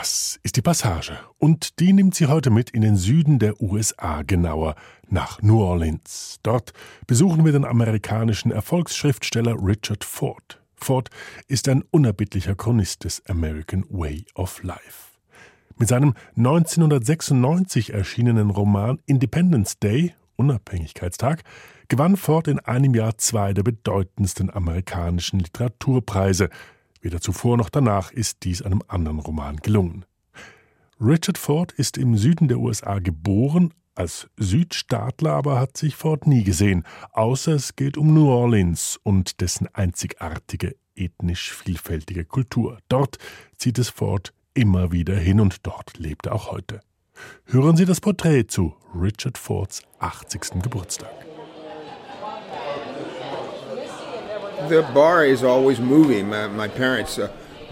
Das ist die Passage und die nimmt sie heute mit in den Süden der USA, genauer nach New Orleans. Dort besuchen wir den amerikanischen Erfolgsschriftsteller Richard Ford. Ford ist ein unerbittlicher Chronist des American Way of Life. Mit seinem 1996 erschienenen Roman Independence Day, Unabhängigkeitstag, gewann Ford in einem Jahr zwei der bedeutendsten amerikanischen Literaturpreise, Weder zuvor noch danach ist dies einem anderen Roman gelungen. Richard Ford ist im Süden der USA geboren, als Südstaatler aber hat sich Ford nie gesehen, außer es geht um New Orleans und dessen einzigartige, ethnisch vielfältige Kultur. Dort zieht es Ford immer wieder hin und dort lebt er auch heute. Hören Sie das Porträt zu Richard Fords 80. Geburtstag. The bar is always moving. My, my parents uh,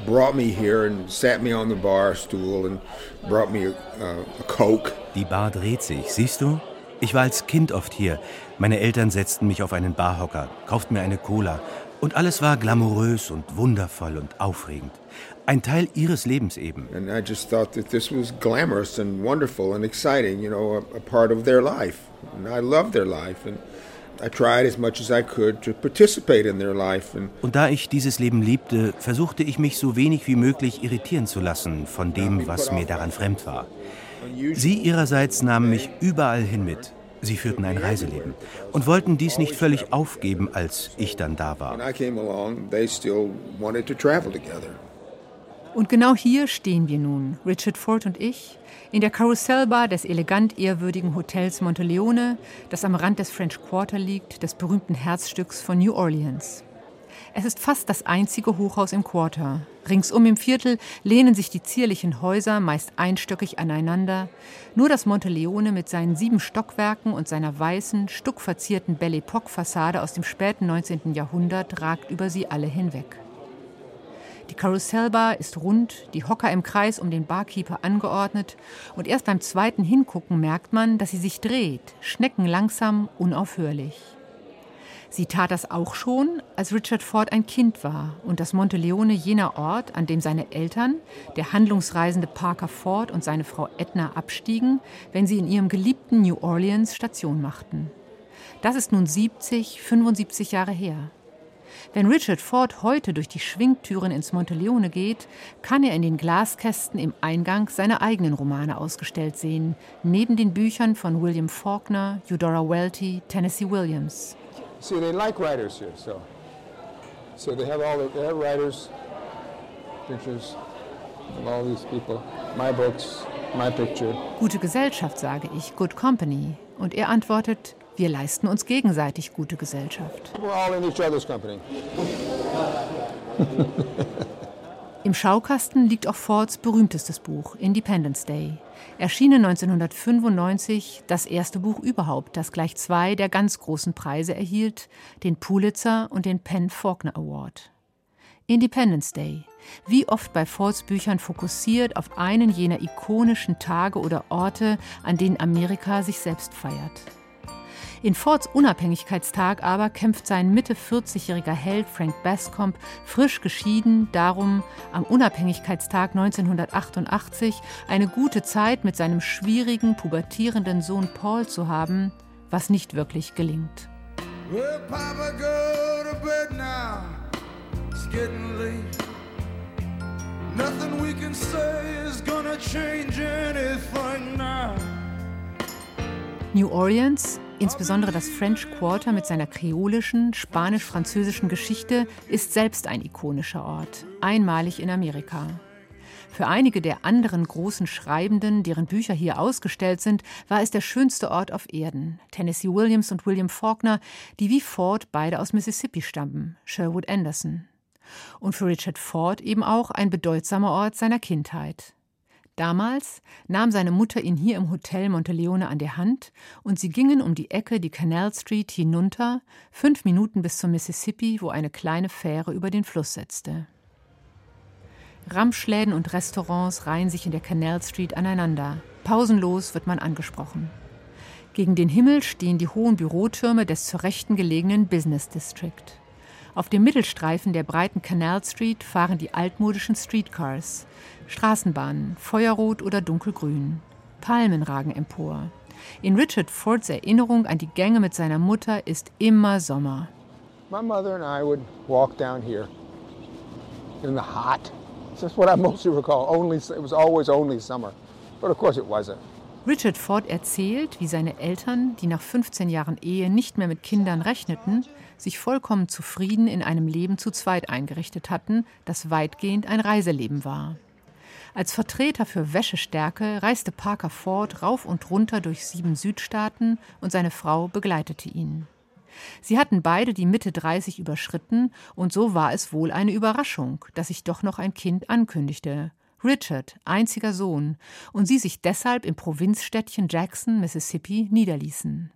brought me here and sat me on the bar stool and brought me a, uh, a Coke. Die Bar dreht sich, siehst du? Ich war als Kind oft hier. Meine Eltern setzten mich auf einen Barhocker, kauften mir eine Cola. Und alles war glamourös und wundervoll und aufregend. Ein Teil ihres Lebens eben. And I just thought that this was glamorous and wonderful and exciting, you know, a, a part of their life. And I loved their life. And und da ich dieses Leben liebte, versuchte ich mich so wenig wie möglich irritieren zu lassen von dem, was mir daran fremd war. Sie ihrerseits nahmen mich überall hin mit. Sie führten ein Reiseleben und wollten dies nicht völlig aufgeben, als ich dann da war. Und genau hier stehen wir nun, Richard Ford und ich, in der Karussellbar des elegant ehrwürdigen Hotels Monteleone, das am Rand des French Quarter liegt, des berühmten Herzstücks von New Orleans. Es ist fast das einzige Hochhaus im Quarter. Ringsum im Viertel lehnen sich die zierlichen Häuser meist einstöckig aneinander. Nur das Monteleone mit seinen sieben Stockwerken und seiner weißen, stuckverzierten Belle Epoque-Fassade aus dem späten 19. Jahrhundert ragt über sie alle hinweg. Die Karussellbar ist rund, die Hocker im Kreis um den Barkeeper angeordnet und erst beim zweiten Hingucken merkt man, dass sie sich dreht, schneckenlangsam, unaufhörlich. Sie tat das auch schon, als Richard Ford ein Kind war und das Monteleone jener Ort, an dem seine Eltern, der handlungsreisende Parker Ford und seine Frau Edna abstiegen, wenn sie in ihrem geliebten New Orleans Station machten. Das ist nun 70, 75 Jahre her. Wenn Richard Ford heute durch die Schwingtüren ins Monteleone geht, kann er in den Glaskästen im Eingang seine eigenen Romane ausgestellt sehen, neben den Büchern von William Faulkner, Eudora Welty, Tennessee Williams. See, they like writers here, so so they have all the, they have writers, pictures of all these people, my books, my picture. Gute Gesellschaft, sage ich, good company. Und er antwortet, wir leisten uns gegenseitig gute Gesellschaft. Im Schaukasten liegt auch Fords berühmtestes Buch, Independence Day. Erschienen 1995, das erste Buch überhaupt, das gleich zwei der ganz großen Preise erhielt, den Pulitzer und den Penn Faulkner Award. Independence Day, wie oft bei Fords Büchern fokussiert auf einen jener ikonischen Tage oder Orte, an denen Amerika sich selbst feiert. In Fords Unabhängigkeitstag aber kämpft sein Mitte 40-jähriger Held Frank Bascomb frisch geschieden darum, am Unabhängigkeitstag 1988 eine gute Zeit mit seinem schwierigen, pubertierenden Sohn Paul zu haben, was nicht wirklich gelingt. Well, Papa, go to bed now. It's getting late. Nothing we can say is gonna change anything now. New Orleans Insbesondere das French Quarter mit seiner kreolischen, spanisch-französischen Geschichte ist selbst ein ikonischer Ort, einmalig in Amerika. Für einige der anderen großen Schreibenden, deren Bücher hier ausgestellt sind, war es der schönste Ort auf Erden. Tennessee Williams und William Faulkner, die wie Ford beide aus Mississippi stammen, Sherwood Anderson. Und für Richard Ford eben auch ein bedeutsamer Ort seiner Kindheit. Damals nahm seine Mutter ihn hier im Hotel Monteleone an der Hand und sie gingen um die Ecke die Canal Street hinunter, fünf Minuten bis zum Mississippi, wo eine kleine Fähre über den Fluss setzte. Ramschläden und Restaurants reihen sich in der Canal Street aneinander. Pausenlos wird man angesprochen. Gegen den Himmel stehen die hohen Bürotürme des zur Rechten gelegenen Business District. Auf dem Mittelstreifen der breiten Canal Street fahren die altmodischen Streetcars. Straßenbahnen, feuerrot oder dunkelgrün. Palmen ragen empor. In Richard Fords Erinnerung an die Gänge mit seiner Mutter ist immer Sommer. My mother and I would walk down here in the hot. That's what I mostly recall. Only it was always only summer, but of course it wasn't. Richard Ford erzählt, wie seine Eltern, die nach 15 Jahren Ehe nicht mehr mit Kindern rechneten, sich vollkommen zufrieden in einem Leben zu zweit eingerichtet hatten, das weitgehend ein Reiseleben war. Als Vertreter für Wäschestärke reiste Parker Ford rauf und runter durch sieben Südstaaten und seine Frau begleitete ihn. Sie hatten beide die Mitte 30 überschritten und so war es wohl eine Überraschung, dass sich doch noch ein Kind ankündigte. Richard, einziger Sohn, und sie sich deshalb im Provinzstädtchen Jackson, Mississippi, niederließen.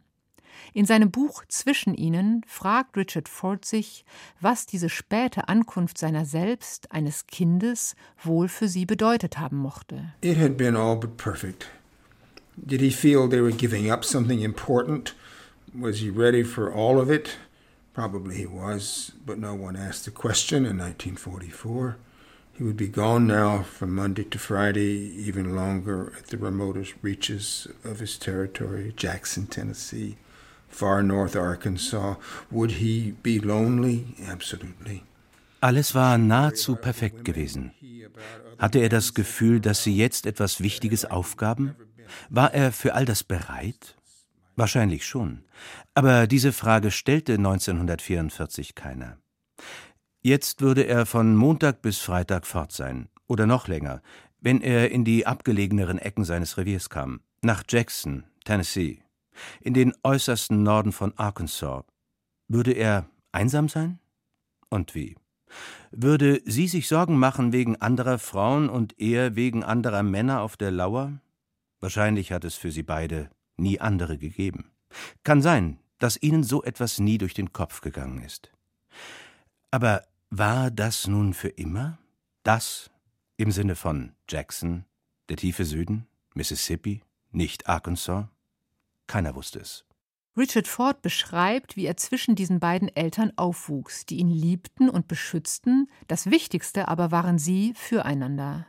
In seinem Buch Zwischen ihnen fragt Richard Ford sich, was diese späte Ankunft seiner selbst, eines Kindes, wohl für sie bedeutet haben mochte. It had been all but perfect. Did he feel they were giving up something important? Was he ready for all of it? Probably he was, but no one asked the question in 1944. He would be gone now from Monday to Friday, even longer at the remotest reaches of his territory, Jackson, Tennessee, far north Arkansas. Would he be lonely? Absolutely. Alles war nahezu perfekt gewesen. Hatte er das Gefühl, dass sie jetzt etwas Wichtiges aufgaben? War er für all das bereit? Wahrscheinlich schon. Aber diese Frage stellte 1944 keiner. Jetzt würde er von Montag bis Freitag fort sein, oder noch länger, wenn er in die abgelegeneren Ecken seines Reviers kam, nach Jackson, Tennessee, in den äußersten Norden von Arkansas. Würde er einsam sein? Und wie? Würde sie sich Sorgen machen wegen anderer Frauen und er wegen anderer Männer auf der Lauer? Wahrscheinlich hat es für sie beide nie andere gegeben. Kann sein, dass ihnen so etwas nie durch den Kopf gegangen ist. Aber war das nun für immer? Das im Sinne von Jackson, der tiefe Süden, Mississippi, nicht Arkansas? Keiner wusste es. Richard Ford beschreibt, wie er zwischen diesen beiden Eltern aufwuchs, die ihn liebten und beschützten, das Wichtigste aber waren sie füreinander.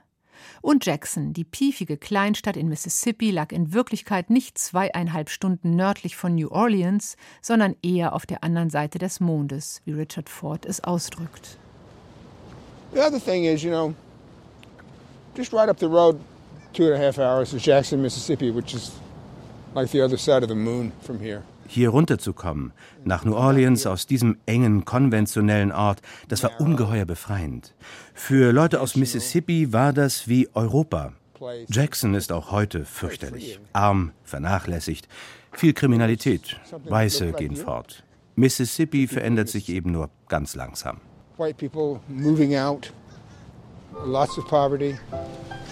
Und Jackson, die piefige Kleinstadt in Mississippi, lag in Wirklichkeit nicht zweieinhalb Stunden nördlich von New Orleans, sondern eher auf der anderen Seite des Mondes, wie Richard Ford es ausdrückt. The other thing is, you know, just right up the road, two and a half hours is Jackson, Mississippi, which is like the other side of the moon from here hier runterzukommen, nach New Orleans aus diesem engen, konventionellen Ort, das war ungeheuer befreiend. Für Leute aus Mississippi war das wie Europa. Jackson ist auch heute fürchterlich, arm, vernachlässigt, viel Kriminalität, Weiße gehen fort. Mississippi verändert sich eben nur ganz langsam. White people moving out, lots of poverty.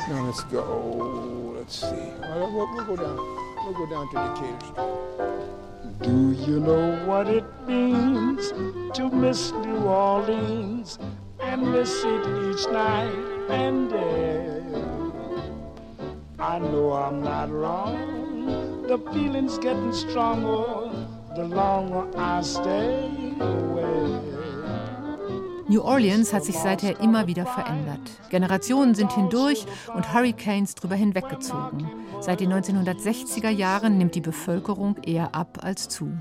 Now let's go. Let's see. We'll, go down. We'll go down to Decatur. Do you know what it means to miss New Orleans and miss it each night and day? I know I'm not wrong. The feeling's getting stronger the longer I stay away. New Orleans hat sich seither immer wieder verändert. Generationen sind hindurch und Hurricanes drüber hinweggezogen. Seit den 1960er Jahren nimmt die Bevölkerung eher ab als zu.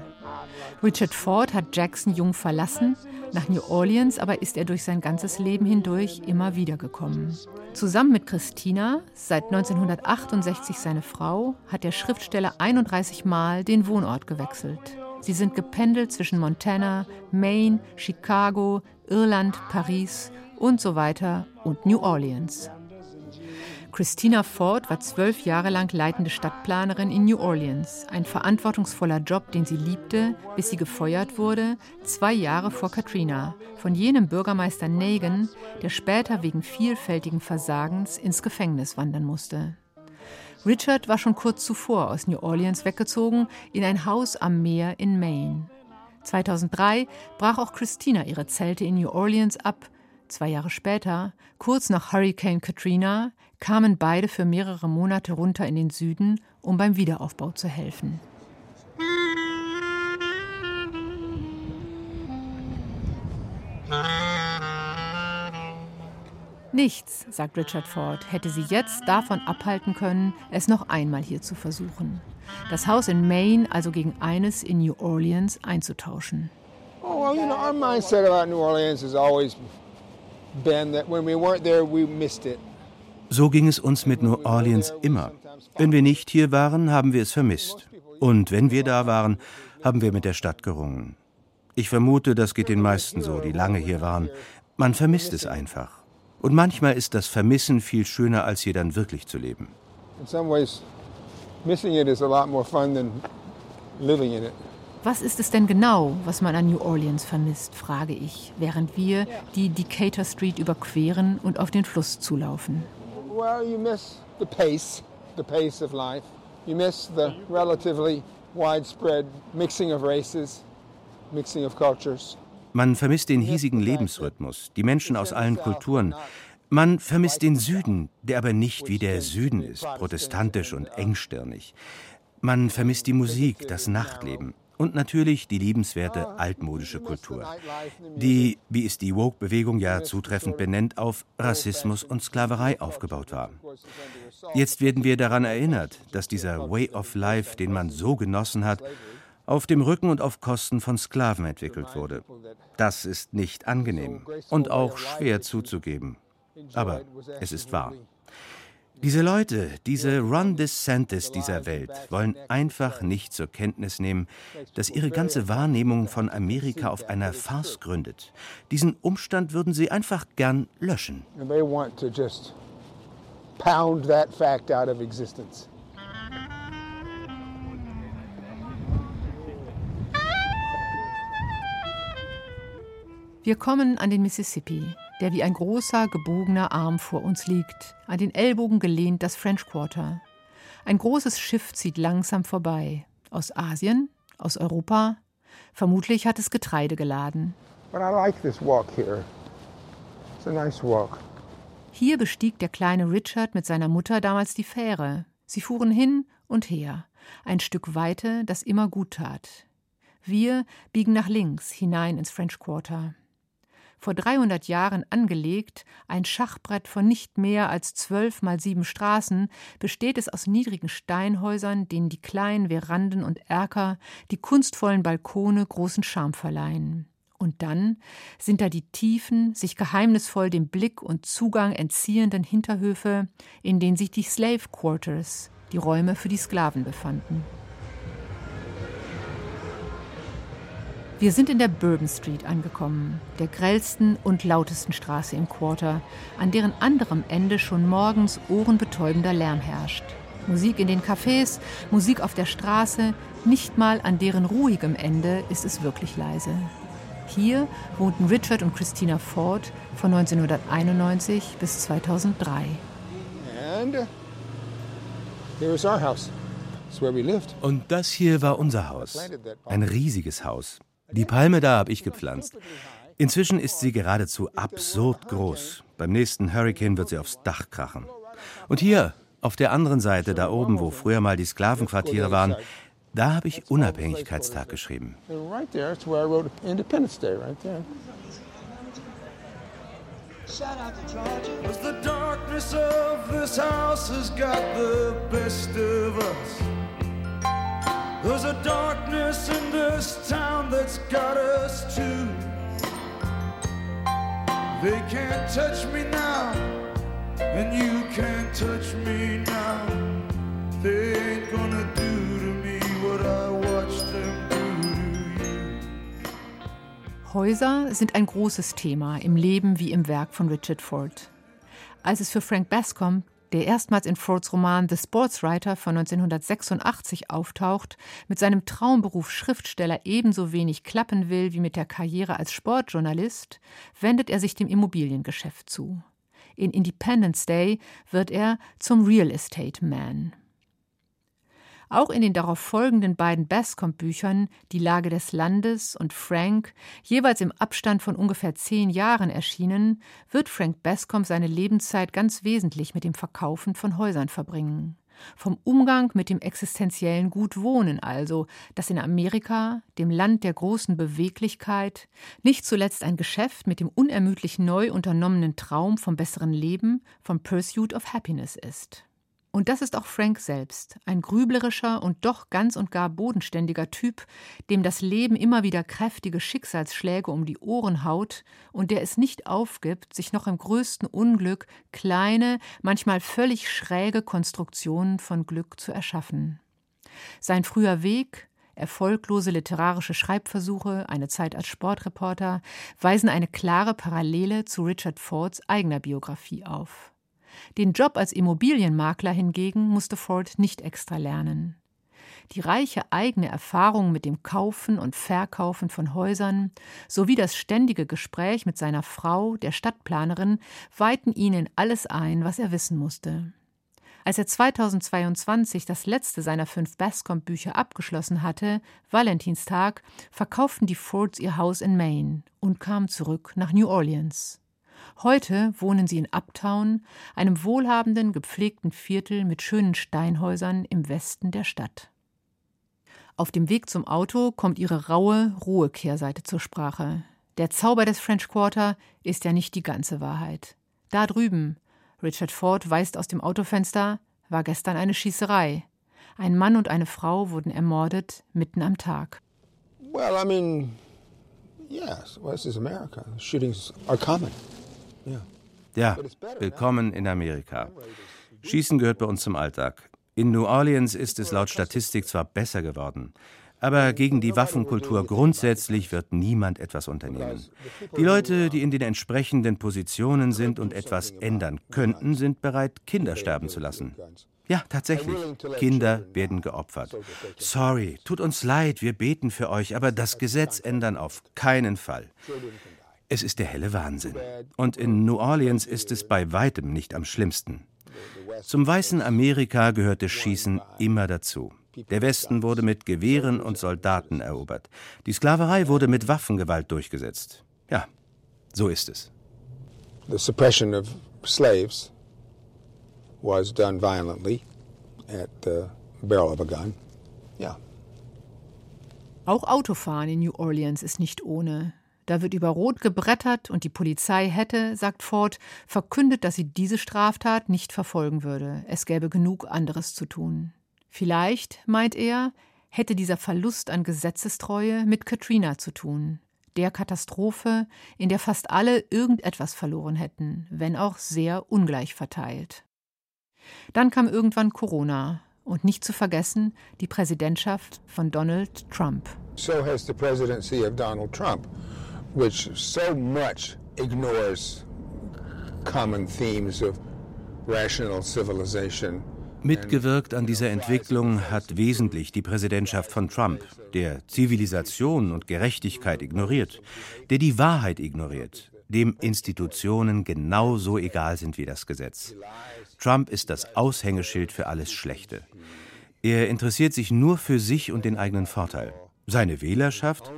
Richard Ford hat Jackson jung verlassen, nach New Orleans aber ist er durch sein ganzes Leben hindurch immer wieder gekommen. Zusammen mit Christina, seit 1968 seine Frau, hat der Schriftsteller 31 Mal den Wohnort gewechselt. Sie sind gependelt zwischen Montana, Maine, Chicago, Irland, Paris und so weiter und New Orleans. Christina Ford war zwölf Jahre lang leitende Stadtplanerin in New Orleans. Ein verantwortungsvoller Job, den sie liebte, bis sie gefeuert wurde, zwei Jahre vor Katrina, von jenem Bürgermeister Nagin, der später wegen vielfältigen Versagens ins Gefängnis wandern musste. Richard war schon kurz zuvor aus New Orleans weggezogen in ein Haus am Meer in Maine. 2003 brach auch Christina ihre Zelte in New Orleans ab. Zwei Jahre später, kurz nach Hurricane Katrina, kamen beide für mehrere Monate runter in den Süden, um beim Wiederaufbau zu helfen. Nichts, sagt Richard Ford, hätte sie jetzt davon abhalten können, es noch einmal hier zu versuchen. Das Haus in Maine also gegen eines in New Orleans einzutauschen. Oh, well, you know, our mindset about New Orleans has always been that when we weren't there, we missed it. So ging es uns mit New Orleans immer. Wenn wir nicht hier waren, haben wir es vermisst. Und wenn wir da waren, haben wir mit der Stadt gerungen. Ich vermute, das geht den meisten so, die lange hier waren. Man vermisst es einfach. Und manchmal ist das Vermissen viel schöner, als hier dann wirklich zu leben. Was ist es denn genau, was man an New Orleans vermisst, frage ich, während wir die Decatur Street überqueren und auf den Fluss zulaufen. Well, you miss the pace, the pace of life. You miss the relatively widespread mixing of races, mixing of cultures. Man vermisst den hiesigen Lebensrhythmus, die Menschen aus allen Kulturen. Man vermisst den Süden, der aber nicht wie der Süden ist, protestantisch und engstirnig. Man vermisst die Musik, das Nachtleben und natürlich die liebenswerte altmodische Kultur, die, wie es die Woke-Bewegung ja zutreffend benennt, auf Rassismus und Sklaverei aufgebaut war. Jetzt werden wir daran erinnert, dass dieser Way of Life, den man so genossen hat, auf dem Rücken und auf Kosten von Sklaven entwickelt wurde. Das ist nicht angenehm und auch schwer zuzugeben. Aber es ist wahr. Diese Leute, diese Ron DeSantis dieser Welt, wollen einfach nicht zur Kenntnis nehmen, dass ihre ganze Wahrnehmung von Amerika auf einer Farce gründet. Diesen Umstand würden sie einfach gern löschen. pound that fact out of existence. Wir kommen an den Mississippi, der wie ein großer, gebogener Arm vor uns liegt, an den Ellbogen gelehnt das French Quarter. Ein großes Schiff zieht langsam vorbei. Aus Asien, aus Europa. Vermutlich hat es Getreide geladen. Like here. Nice hier bestieg der kleine Richard mit seiner Mutter damals die Fähre. Sie fuhren hin und her. Ein Stück Weite, das immer gut tat. Wir biegen nach links hinein ins French Quarter vor 300 Jahren angelegt, ein Schachbrett von nicht mehr als zwölf mal sieben Straßen, besteht es aus niedrigen Steinhäusern, denen die kleinen Veranden und Erker, die kunstvollen Balkone großen Charme verleihen. Und dann sind da die tiefen, sich geheimnisvoll dem Blick und Zugang entziehenden Hinterhöfe, in denen sich die Slave Quarters, die Räume für die Sklaven befanden. Wir sind in der Bourbon Street angekommen, der grellsten und lautesten Straße im Quarter, an deren anderem Ende schon morgens ohrenbetäubender Lärm herrscht. Musik in den Cafés, Musik auf der Straße, nicht mal an deren ruhigem Ende ist es wirklich leise. Hier wohnten Richard und Christina Ford von 1991 bis 2003. Und das hier war unser Haus. Ein riesiges Haus. Die Palme da habe ich gepflanzt. Inzwischen ist sie geradezu absurd groß. Beim nächsten Hurricane wird sie aufs Dach krachen. Und hier, auf der anderen Seite, da oben, wo früher mal die Sklavenquartiere waren, da habe ich Unabhängigkeitstag geschrieben. the darkness of this house has got the best of us. There's a darkness in this town that's got us too. They can't touch me now, and you can't touch me now. They ain't gonna do to me what I watched them do to you. Häuser sind ein großes Thema im Leben wie im Werk von Richard Ford. Als es für Frank Bascom der erstmals in Fords Roman The Sportswriter von 1986 auftaucht, mit seinem Traumberuf Schriftsteller ebenso wenig klappen will wie mit der Karriere als Sportjournalist, wendet er sich dem Immobiliengeschäft zu. In Independence Day wird er zum Real Estate Man. Auch in den darauf folgenden beiden Bascom-Büchern Die Lage des Landes und Frank, jeweils im Abstand von ungefähr zehn Jahren erschienen, wird Frank Bascom seine Lebenszeit ganz wesentlich mit dem Verkaufen von Häusern verbringen. vom Umgang mit dem existenziellen Gutwohnen also, das in Amerika, dem Land der großen Beweglichkeit, nicht zuletzt ein Geschäft mit dem unermüdlich neu unternommenen Traum vom besseren Leben, vom Pursuit of Happiness ist. Und das ist auch Frank selbst, ein grüblerischer und doch ganz und gar bodenständiger Typ, dem das Leben immer wieder kräftige Schicksalsschläge um die Ohren haut und der es nicht aufgibt, sich noch im größten Unglück kleine, manchmal völlig schräge Konstruktionen von Glück zu erschaffen. Sein früher Weg, erfolglose literarische Schreibversuche, eine Zeit als Sportreporter, weisen eine klare Parallele zu Richard Fords eigener Biografie auf. Den Job als Immobilienmakler hingegen musste Ford nicht extra lernen. Die reiche eigene Erfahrung mit dem Kaufen und Verkaufen von Häusern sowie das ständige Gespräch mit seiner Frau, der Stadtplanerin, weihten ihn in alles ein, was er wissen musste. Als er 2022 das letzte seiner fünf Bascom-Bücher abgeschlossen hatte, Valentinstag, verkauften die Fords ihr Haus in Maine und kamen zurück nach New Orleans. Heute wohnen sie in Uptown, einem wohlhabenden, gepflegten Viertel mit schönen Steinhäusern im Westen der Stadt. Auf dem Weg zum Auto kommt ihre raue, rohe Kehrseite zur Sprache. Der Zauber des French Quarter ist ja nicht die ganze Wahrheit. Da drüben, Richard Ford weist aus dem Autofenster, war gestern eine Schießerei. Ein Mann und eine Frau wurden ermordet mitten am Tag. Well, I mean, yes, well, this is America. Shootings are common. Ja, willkommen in Amerika. Schießen gehört bei uns zum Alltag. In New Orleans ist es laut Statistik zwar besser geworden, aber gegen die Waffenkultur grundsätzlich wird niemand etwas unternehmen. Die Leute, die in den entsprechenden Positionen sind und etwas ändern könnten, sind bereit, Kinder sterben zu lassen. Ja, tatsächlich. Kinder werden geopfert. Sorry, tut uns leid, wir beten für euch, aber das Gesetz ändern auf keinen Fall. Es ist der helle Wahnsinn. Und in New Orleans ist es bei weitem nicht am schlimmsten. Zum weißen Amerika gehörte Schießen immer dazu. Der Westen wurde mit Gewehren und Soldaten erobert. Die Sklaverei wurde mit Waffengewalt durchgesetzt. Ja, so ist es. The suppression of slaves was done violently at the barrel of a gun. Ja. Auch Autofahren in New Orleans ist nicht ohne. Da wird über Rot gebrettert und die Polizei hätte, sagt Ford, verkündet, dass sie diese Straftat nicht verfolgen würde. Es gäbe genug anderes zu tun. Vielleicht, meint er, hätte dieser Verlust an Gesetzestreue mit Katrina zu tun, der Katastrophe, in der fast alle irgendetwas verloren hätten, wenn auch sehr ungleich verteilt. Dann kam irgendwann Corona und nicht zu vergessen die Präsidentschaft von Donald Trump. So has the presidency of Donald Trump which so much ignores common themes of rational civilization. Mitgewirkt an dieser Entwicklung hat wesentlich die Präsidentschaft von Trump, der Zivilisation und Gerechtigkeit ignoriert, der die Wahrheit ignoriert, dem Institutionen genauso egal sind wie das Gesetz. Trump ist das Aushängeschild für alles Schlechte. Er interessiert sich nur für sich und den eigenen Vorteil. Seine Wählerschaft?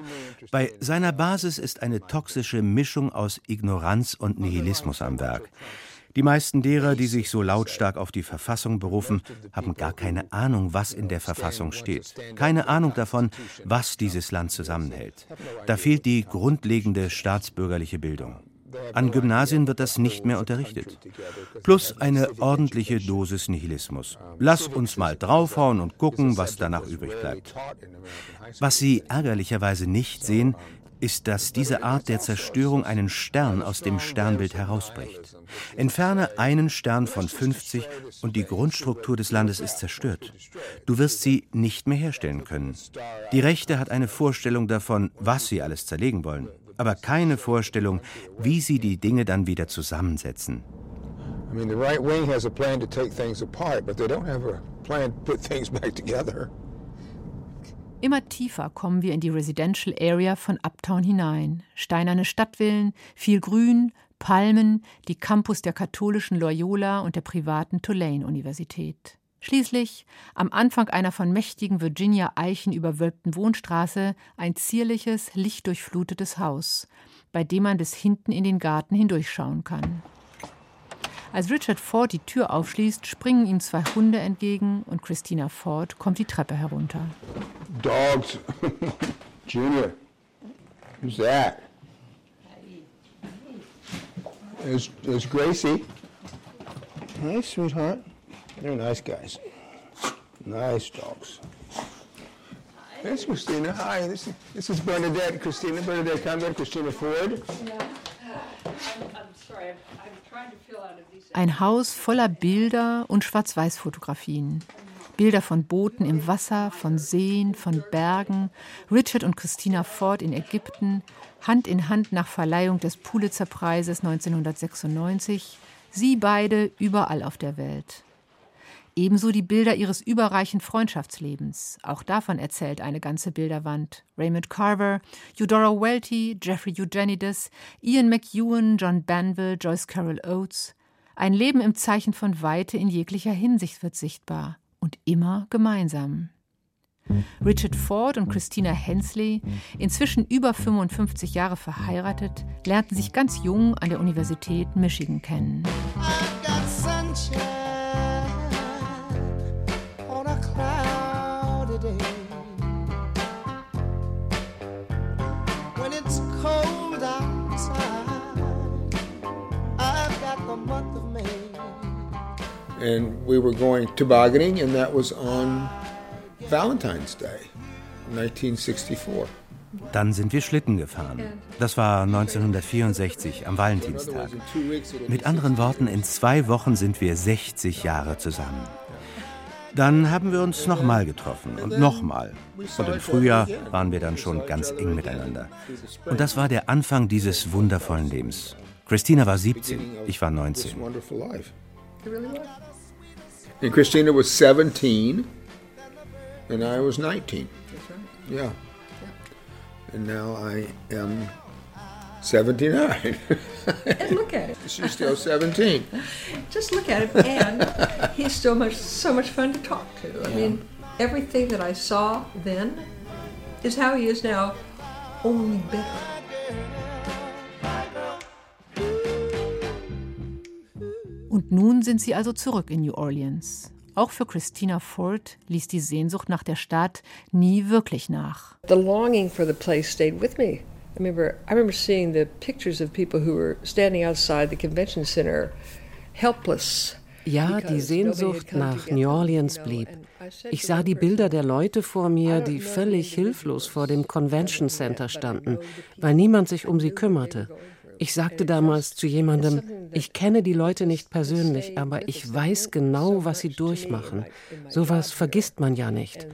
Bei seiner Basis ist eine toxische Mischung aus Ignoranz und Nihilismus am Werk. Die meisten derer, die sich so lautstark auf die Verfassung berufen, haben gar keine Ahnung, was in der Verfassung steht. Keine Ahnung davon, was dieses Land zusammenhält. Da fehlt die grundlegende staatsbürgerliche Bildung. An Gymnasien wird das nicht mehr unterrichtet. Plus eine ordentliche Dosis Nihilismus. Lass uns mal draufhauen und gucken, was danach übrig bleibt. Was Sie ärgerlicherweise nicht sehen, ist, dass diese Art der Zerstörung einen Stern aus dem Sternbild herausbricht. Entferne einen Stern von 50 und die Grundstruktur des Landes ist zerstört. Du wirst sie nicht mehr herstellen können. Die Rechte hat eine Vorstellung davon, was sie alles zerlegen wollen aber keine Vorstellung, wie sie die Dinge dann wieder zusammensetzen. I mean, the right wing has a plan to take things apart, but they don't have a plan to put things back together. Immer tiefer kommen wir in die Residential Area von Uptown hinein. Steinerne Stadtvillen, viel Grün, Palmen, die Campus der katholischen Loyola und der privaten Tulane-Universität. Schließlich, am Anfang einer von mächtigen Virginia-Eichen überwölbten Wohnstraße, ein zierliches, lichtdurchflutetes Haus, bei dem man bis hinten in den Garten hindurchschauen kann. Als Richard Ford die Tür aufschließt, springen ihm zwei Hunde entgegen und Christina Ford kommt die Treppe herunter. Dogs. Junior. Who's that? There's, there's Gracie. Hi, sweetheart. They're nice guys. Nice dogs. That's Christina. Hi, this is, this is Bernadette. Christina, Bernadette Conrad, Christina Ford. Ein Haus voller Bilder und Schwarz-Weiß-Fotografien. Bilder von Booten im Wasser, von Seen, von Bergen, Richard und Christina Ford in Ägypten, Hand in Hand nach Verleihung des Pulitzer-Preises 1996, sie beide überall auf der Welt. Ebenso die Bilder ihres überreichen Freundschaftslebens. Auch davon erzählt eine ganze Bilderwand. Raymond Carver, Eudora Welty, Jeffrey Eugenides, Ian McEwan, John Banville, Joyce Carol Oates. Ein Leben im Zeichen von Weite in jeglicher Hinsicht wird sichtbar und immer gemeinsam. Richard Ford und Christina Hensley, inzwischen über 55 Jahre verheiratet, lernten sich ganz jung an der Universität Michigan kennen. And we were going tobogganing, and that was on Valentine's Day, 1964. Dann sind wir Schlitten gefahren. Das war 1964 am Valentinstag. Mit anderen Worten, in zwei Wochen sind wir 60 Jahre zusammen. Dann haben wir uns nochmal getroffen und nochmal. Und im Frühjahr waren wir dann schon ganz eng miteinander. Und das war der Anfang dieses wundervollen Lebens. Christina war 17, ich war 19. And Christina was 17, and I was 19. Yeah. And now I am 79. and look at it. She's still 17. Just look at it. And he's still much, so much fun to talk to. I mean, everything that I saw then is how he is now, only better. Und nun sind sie also zurück in New Orleans. Auch für Christina Ford ließ die Sehnsucht nach der Stadt nie wirklich nach. The longing for the place stayed with me. I remember, I remember seeing the pictures of people who were standing outside the convention center, helpless. Ja, die Sehnsucht nach New Orleans blieb. Ich sah die Bilder der Leute vor mir, die völlig hilflos vor dem Convention Center standen, weil niemand sich um sie kümmerte. Ich sagte damals zu jemandem, ich kenne die Leute nicht persönlich, aber ich weiß genau, was sie durchmachen. Sowas vergisst man ja nicht.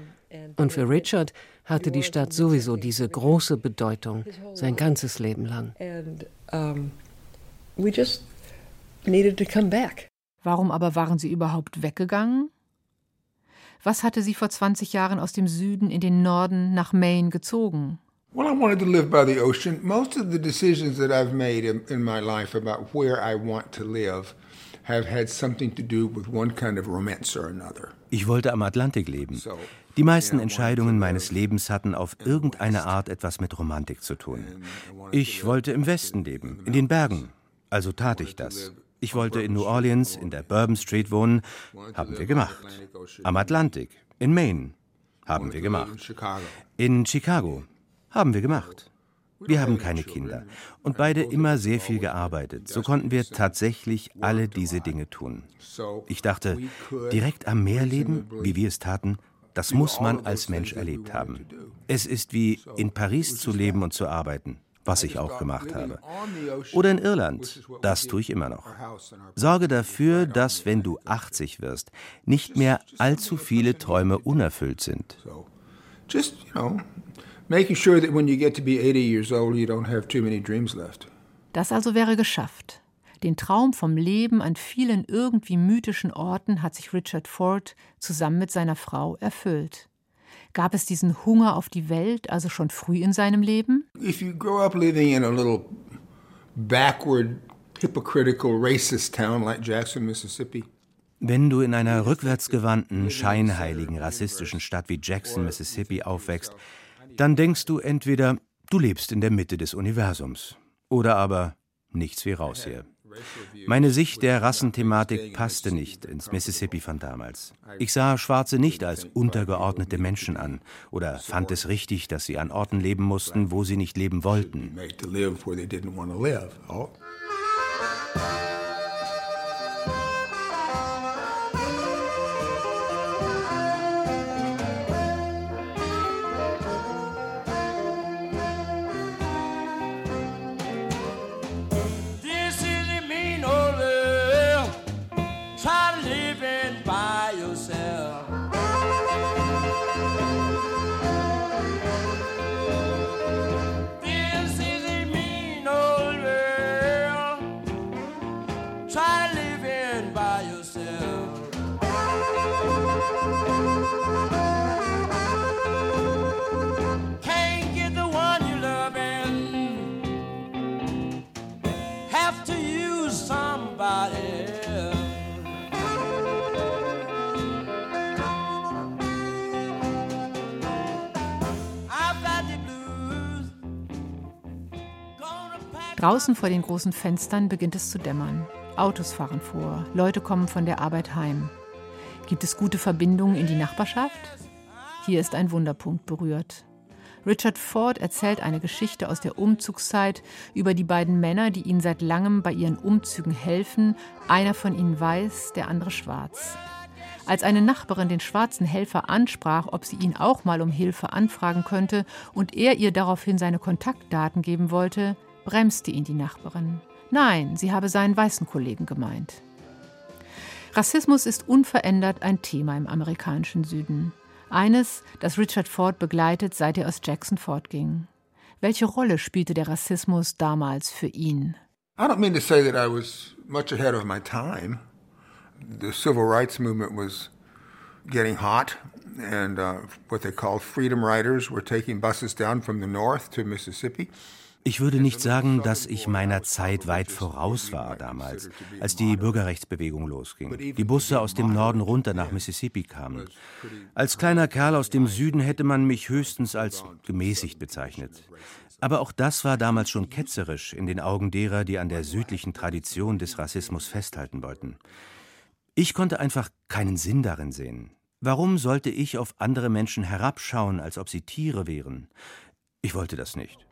Und für Richard hatte die Stadt sowieso diese große Bedeutung, sein ganzes Leben lang. Warum aber waren sie überhaupt weggegangen? Was hatte sie vor 20 Jahren aus dem Süden in den Norden nach Maine gezogen? Well, I wanted to live by the ocean. Most of the decisions that I've made in, in, my life about where I want to live have had something to do with one kind of romance or another. Ich wollte am Atlantik leben. Die meisten Entscheidungen meines Lebens hatten auf irgendeine Art etwas mit Romantik zu tun. Ich wollte im Westen leben, in den Bergen. Also tat ich das. Ich wollte in New Orleans, in der Bourbon Street wohnen. Haben wir gemacht. Am Atlantik, in Maine. Haben wir gemacht. In Chicago. Haben wir gemacht. Wir haben keine Kinder und beide immer sehr viel gearbeitet. So konnten wir tatsächlich alle diese Dinge tun. Ich dachte, direkt am Meer leben, wie wir es taten, das muss man als Mensch erlebt haben. Es ist wie in Paris zu leben und zu arbeiten, was ich auch gemacht habe. Oder in Irland, das tue ich immer noch. Sorge dafür, dass, wenn du 80 wirst, nicht mehr allzu viele Träume unerfüllt sind. Just, you know, making sure that when you get to be 80 years old, you don't have too many dreams left. Das also wäre geschafft. Den Traum vom Leben an vielen irgendwie mythischen Orten hat sich Richard Ford zusammen mit seiner Frau erfüllt. Gab es diesen Hunger auf die Welt also schon früh in seinem Leben? If you grow up living in a little backward, hypocritical, racist town like Jackson, Mississippi, wenn du in einer rückwärtsgewandten, scheinheiligen, rassistischen Stadt wie Jackson, Mississippi aufwächst, dann denkst du entweder, du lebst in der Mitte des Universums oder aber nichts wie raus hier. Meine Sicht der Rassenthematik passte nicht ins Mississippi von damals. Ich sah Schwarze nicht als untergeordnete Menschen an oder fand es richtig, dass sie an Orten leben mussten, wo sie nicht leben wollten. Draußen vor den großen Fenstern beginnt es zu dämmern. Autos fahren vor, Leute kommen von der Arbeit heim. Gibt es gute Verbindungen in die Nachbarschaft? Hier ist ein Wunderpunkt berührt. Richard Ford erzählt eine Geschichte aus der Umzugszeit über die beiden Männer, die ihnen seit langem bei ihren Umzügen helfen. Einer von ihnen weiß, der andere schwarz. Als eine Nachbarin den schwarzen Helfer ansprach, ob sie ihn auch mal um Hilfe anfragen könnte und er ihr daraufhin seine Kontaktdaten geben wollte, bremste ihn die Nachbarin. Nein, sie habe seinen weißen Kollegen gemeint. Rassismus ist unverändert ein Thema im amerikanischen Süden. Eines, das Richard Ford begleitet, seit er aus Jackson fortging. Welche Rolle spielte der Rassismus damals für ihn? I don't mean to say that I was much ahead of my time. The civil rights movement was getting hot, and uh, what they called freedom riders were taking buses down from the north to Mississippi. Ich würde nicht sagen, dass ich meiner Zeit weit voraus war damals, als die Bürgerrechtsbewegung losging. Die Busse aus dem Norden runter nach Mississippi kamen. Als kleiner Kerl aus dem Süden hätte man mich höchstens als gemäßigt bezeichnet. Aber auch das war damals schon ketzerisch in den Augen derer, die an der südlichen Tradition des Rassismus festhalten wollten. Ich konnte einfach keinen Sinn darin sehen. Warum sollte ich auf andere Menschen herabschauen, als ob sie Tiere wären? Ich wollte das nicht.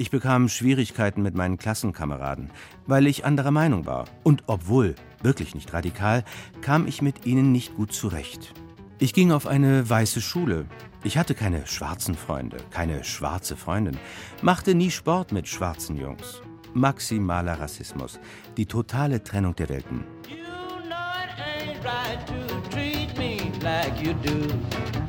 Ich bekam Schwierigkeiten mit meinen Klassenkameraden, weil ich anderer Meinung war. Und obwohl wirklich nicht radikal, kam ich mit ihnen nicht gut zurecht. Ich ging auf eine weiße Schule. Ich hatte keine schwarzen Freunde, keine schwarze Freundin, machte nie Sport mit schwarzen Jungs. Maximaler Rassismus, die totale Trennung der Welten. You know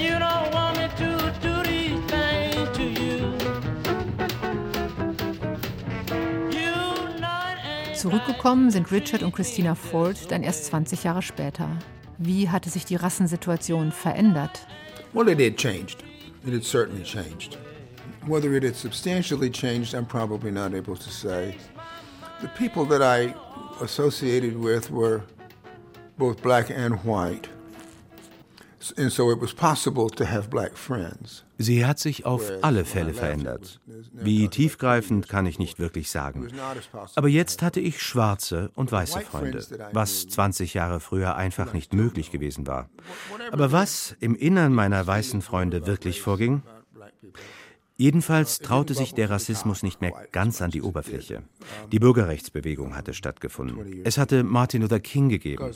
you don't want me to do these things to you. Zurückgekommen sind Richard und Christina Ford dann erst 20 Jahre später. Wie hatte sich die Rassensituation verändert? Well, it had changed. It had certainly changed. Whether it had substantially changed, I'm probably not able to say. The people that I associated with were both black and white. Sie hat sich auf alle Fälle verändert. Wie tiefgreifend kann ich nicht wirklich sagen. Aber jetzt hatte ich schwarze und weiße Freunde, was 20 Jahre früher einfach nicht möglich gewesen war. Aber was im Innern meiner weißen Freunde wirklich vorging? Jedenfalls traute sich der Rassismus nicht mehr ganz an die Oberfläche. Die Bürgerrechtsbewegung hatte stattgefunden. Es hatte Martin Luther King gegeben.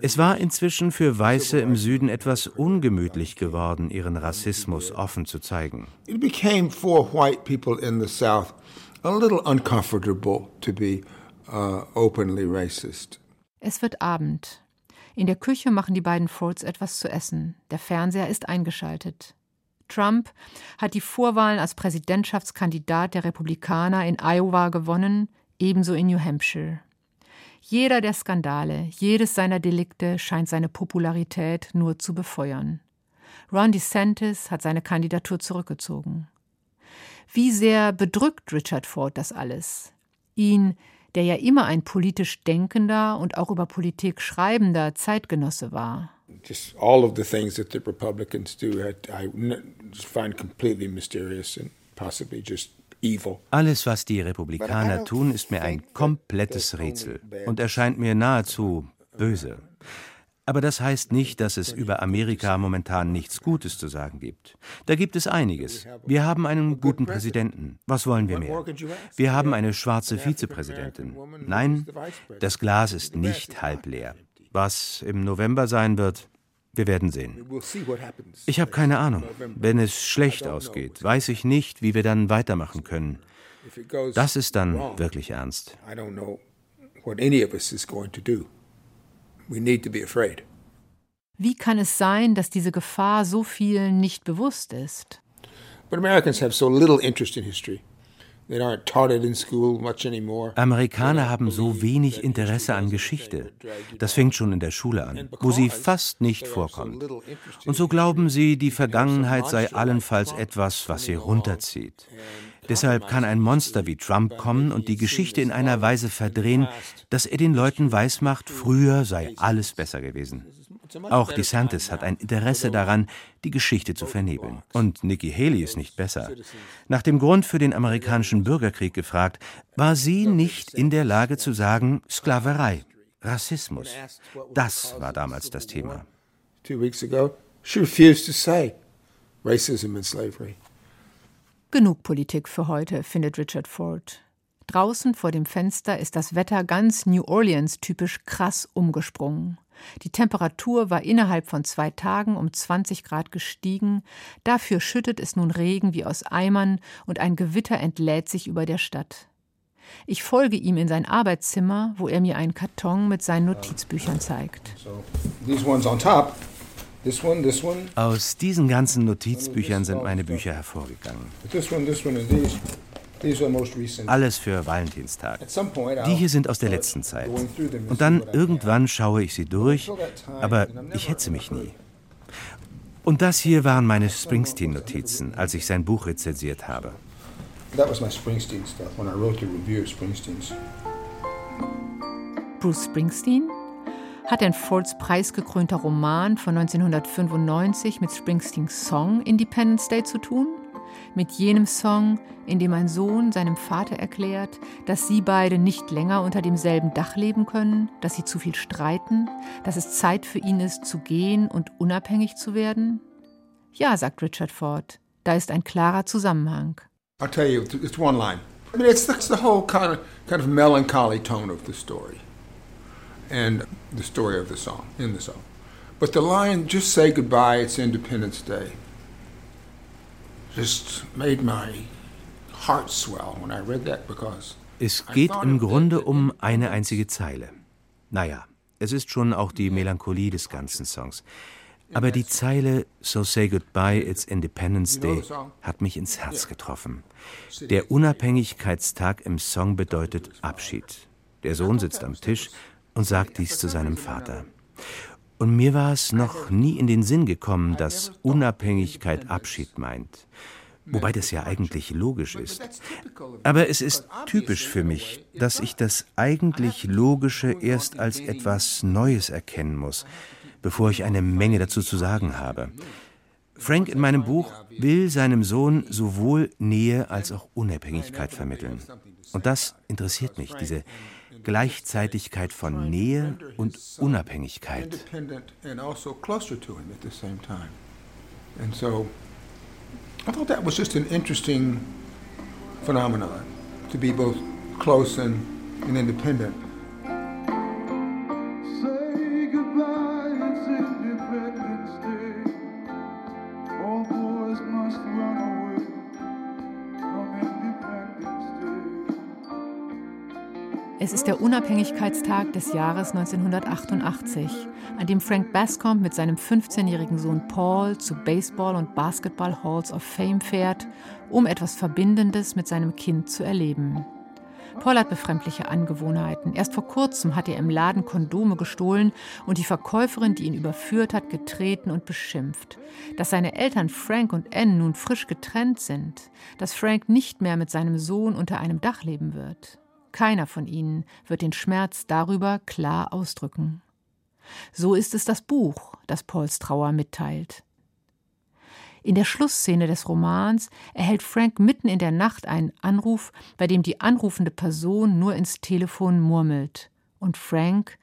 Es war inzwischen für Weiße im Süden etwas ungemütlich geworden, ihren Rassismus offen zu zeigen. It became for white people in the South a little uncomfortable to be uh, openly racist. Es wird Abend. In der Küche machen die beiden Fords etwas zu essen. Der Fernseher ist eingeschaltet. Trump hat die Vorwahlen als Präsidentschaftskandidat der Republikaner in Iowa gewonnen, ebenso in New Hampshire. Jeder der Skandale, jedes seiner Delikte scheint seine Popularität nur zu befeuern. Ron DeSantis hat seine Kandidatur zurückgezogen. Wie sehr bedrückt Richard Ford das alles? Ihn, der ja immer ein politisch denkender und auch über Politik schreibender Zeitgenosse war. Just all of the things that the Republicans do, I find completely mysterious and possibly just alles, was die Republikaner tun, ist mir ein komplettes Rätsel und erscheint mir nahezu böse. Aber das heißt nicht, dass es über Amerika momentan nichts Gutes zu sagen gibt. Da gibt es einiges. Wir haben einen guten Präsidenten. Was wollen wir mehr? Wir haben eine schwarze Vizepräsidentin. Nein, das Glas ist nicht halb leer. Was im November sein wird, wir werden sehen. Ich habe keine Ahnung. Wenn es schlecht ausgeht, weiß ich nicht, wie wir dann weitermachen können. Das ist dann wirklich ernst. Wie kann es sein, dass diese Gefahr so vielen nicht bewusst ist? But Americans have so little interest in history. Amerikaner haben so wenig Interesse an Geschichte. Das fängt schon in der Schule an, wo sie fast nicht vorkommt. Und so glauben sie, die Vergangenheit sei allenfalls etwas, was sie runterzieht. Deshalb kann ein Monster wie Trump kommen und die Geschichte in einer Weise verdrehen, dass er den Leuten weismacht, früher sei alles besser gewesen. Auch DeSantis hat ein Interesse daran, die Geschichte zu vernebeln. Und Nikki Haley ist nicht besser. Nach dem Grund für den amerikanischen Bürgerkrieg gefragt, war sie nicht in der Lage zu sagen, Sklaverei, Rassismus. Das war damals das Thema. Genug Politik für heute, findet Richard Ford. Draußen vor dem Fenster ist das Wetter ganz New Orleans typisch krass umgesprungen. Die Temperatur war innerhalb von zwei Tagen um 20 Grad gestiegen, dafür schüttet es nun Regen wie aus Eimern und ein Gewitter entlädt sich über der Stadt. Ich folge ihm in sein Arbeitszimmer, wo er mir einen Karton mit seinen Notizbüchern zeigt. Aus diesen ganzen Notizbüchern sind meine Bücher hervorgegangen. Alles für Valentinstag. Die hier sind aus der letzten Zeit. Und dann irgendwann schaue ich sie durch, aber ich hetze mich nie. Und das hier waren meine Springsteen-Notizen, als ich sein Buch rezensiert habe. Bruce Springsteen? Hat ein Fords preisgekrönter Roman von 1995 mit Springsteens Song Independence Day zu tun? mit jenem Song, in dem ein Sohn seinem Vater erklärt, dass sie beide nicht länger unter demselben Dach leben können, dass sie zu viel streiten, dass es Zeit für ihn ist, zu gehen und unabhängig zu werden? Ja, sagt Richard Ford, da ist ein klarer Zusammenhang. I'll tell you, it's one line. I mean, it's, it's the whole kind of, kind of melancholy tone of the story and the story of the song, in the song. But the line, just say goodbye, it's Independence Day just made my heart swell when I read that because es geht im Grunde um eine einzige Zeile. Naja, es ist schon auch die Melancholie des ganzen Songs. Aber die Zeile So say goodbye, it's Independence Day hat mich ins Herz getroffen. Der Unabhängigkeitstag im Song bedeutet Abschied. Der Sohn sitzt am Tisch und sagt dies zu seinem Vater. Und mir war es noch nie in den Sinn gekommen, dass Unabhängigkeit Abschied meint. Wobei das ja eigentlich logisch ist. Aber es ist typisch für mich, dass ich das eigentlich Logische erst als etwas Neues erkennen muss, bevor ich eine Menge dazu zu sagen habe. Frank in meinem Buch will seinem Sohn sowohl Nähe als auch Unabhängigkeit vermitteln. Und das interessiert mich, diese Gleichzeitigkeit von Nähe und Unabhängigkeit. And so I thought that was just an interesting phenomenon to be both close and, and independent. Es ist der Unabhängigkeitstag des Jahres 1988, an dem Frank Bascomb mit seinem 15-jährigen Sohn Paul zu Baseball- und Basketball Halls of Fame fährt, um etwas Verbindendes mit seinem Kind zu erleben. Paul hat befremdliche Angewohnheiten. Erst vor kurzem hat er im Laden Kondome gestohlen und die Verkäuferin, die ihn überführt hat, getreten und beschimpft. Dass seine Eltern Frank und Anne nun frisch getrennt sind, dass Frank nicht mehr mit seinem Sohn unter einem Dach leben wird. Keiner von ihnen wird den Schmerz darüber klar ausdrücken. So ist es das Buch, das Pauls Trauer mitteilt. In der Schlussszene des Romans erhält Frank mitten in der Nacht einen Anruf, bei dem die anrufende Person nur ins Telefon murmelt und Frank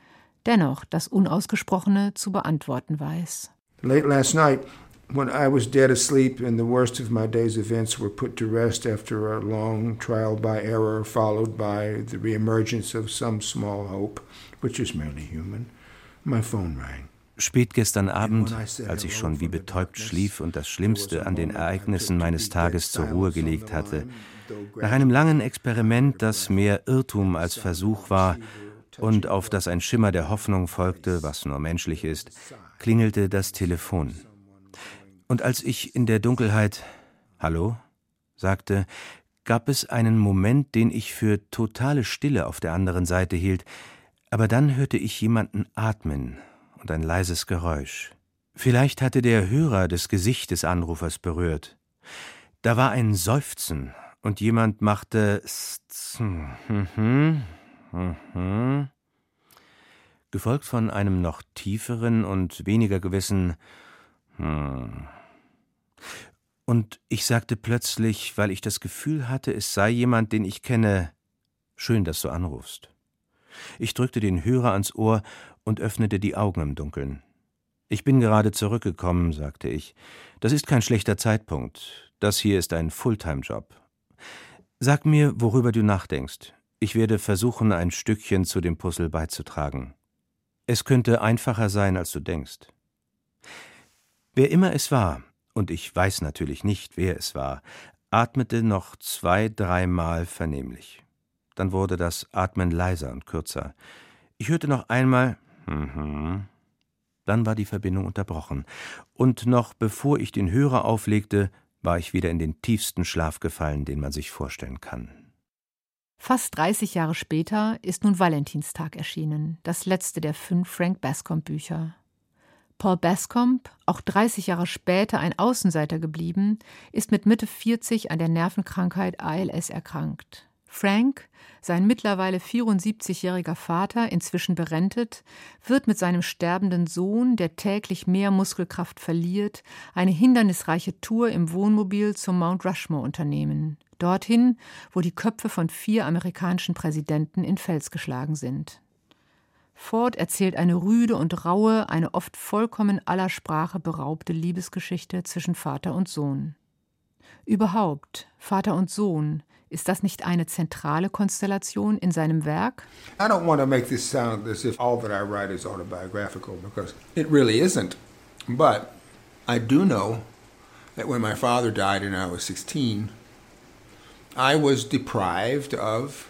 dennoch das Unausgesprochene zu beantworten weiß. Late last night, when I was dead asleep and the worst of my day's events were put to rest after a long trial by error, followed by the reemergence of some small hope, which is merely human, my phone rang. Spät gestern Abend, als ich schon wie betäubt schlief und das Schlimmste an den Ereignissen meines Tages zur Ruhe gelegt hatte, nach einem langen Experiment, das mehr Irrtum als Versuch war und auf das ein Schimmer der Hoffnung folgte, was nur menschlich ist, klingelte das Telefon. Und als ich in der Dunkelheit Hallo sagte, gab es einen Moment, den ich für totale Stille auf der anderen Seite hielt, aber dann hörte ich jemanden atmen und ein leises Geräusch. Vielleicht hatte der Hörer das Gesicht des Anrufers berührt. Da war ein Seufzen und jemand machte gefolgt von einem noch tieferen und weniger gewissen hm. Und ich sagte plötzlich, weil ich das Gefühl hatte, es sei jemand, den ich kenne, schön, dass du anrufst. Ich drückte den Hörer ans Ohr und öffnete die Augen im Dunkeln. Ich bin gerade zurückgekommen, sagte ich. Das ist kein schlechter Zeitpunkt. Das hier ist ein Fulltime-Job. Sag mir, worüber du nachdenkst. Ich werde versuchen, ein Stückchen zu dem Puzzle beizutragen. Es könnte einfacher sein, als du denkst. Wer immer es war, und ich weiß natürlich nicht, wer es war, atmete noch zwei, dreimal vernehmlich. Dann wurde das Atmen leiser und kürzer. Ich hörte noch einmal mhm. Dann war die Verbindung unterbrochen, und noch bevor ich den Hörer auflegte, war ich wieder in den tiefsten Schlaf gefallen, den man sich vorstellen kann. Fast 30 Jahre später ist nun Valentinstag erschienen, das letzte der fünf Frank Bascom Bücher. Paul Bascomb, auch 30 Jahre später ein Außenseiter geblieben, ist mit Mitte 40 an der Nervenkrankheit ALS erkrankt. Frank, sein mittlerweile 74-jähriger Vater, inzwischen berentet, wird mit seinem sterbenden Sohn, der täglich mehr Muskelkraft verliert, eine hindernisreiche Tour im Wohnmobil zum Mount Rushmore unternehmen. Dorthin, wo die Köpfe von vier amerikanischen Präsidenten in Fels geschlagen sind. Ford erzählt eine rüde und raue, eine oft vollkommen aller Sprache beraubte Liebesgeschichte zwischen Vater und Sohn. Überhaupt, Vater und Sohn, ist das nicht eine zentrale Konstellation in seinem Werk? I don't want to make this sound as if all that I write is autobiographical because it really isn't. But I do know that when my father died and I was 16, I was deprived of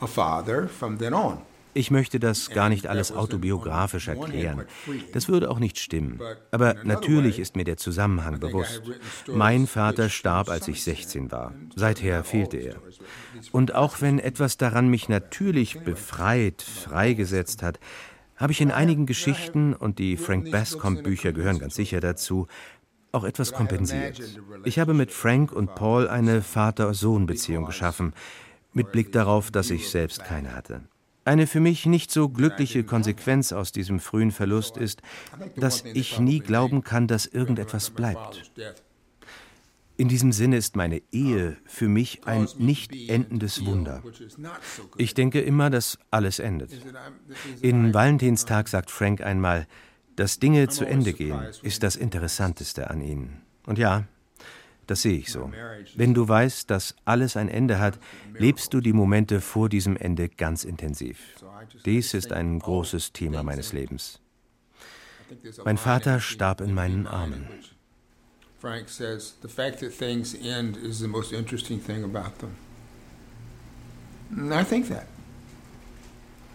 a father from then on. Ich möchte das gar nicht alles autobiografisch erklären. Das würde auch nicht stimmen. Aber natürlich ist mir der Zusammenhang bewusst. Mein Vater starb, als ich 16 war. Seither fehlte er. Und auch wenn etwas daran mich natürlich befreit, freigesetzt hat, habe ich in einigen Geschichten, und die Frank Bascomb Bücher gehören ganz sicher dazu, auch etwas kompensiert. Ich habe mit Frank und Paul eine Vater-Sohn-Beziehung geschaffen, mit Blick darauf, dass ich selbst keine hatte. Eine für mich nicht so glückliche Konsequenz aus diesem frühen Verlust ist, dass ich nie glauben kann, dass irgendetwas bleibt. In diesem Sinne ist meine Ehe für mich ein nicht endendes Wunder. Ich denke immer, dass alles endet. In Valentinstag sagt Frank einmal, dass Dinge zu Ende gehen, ist das Interessanteste an ihnen. Und ja, das sehe ich so. Wenn du weißt, dass alles ein Ende hat, lebst du die Momente vor diesem Ende ganz intensiv. Dies ist ein großes Thema meines Lebens. Mein Vater starb in meinen Armen. Frank says the fact that things end is the most interesting thing about them. And I think that.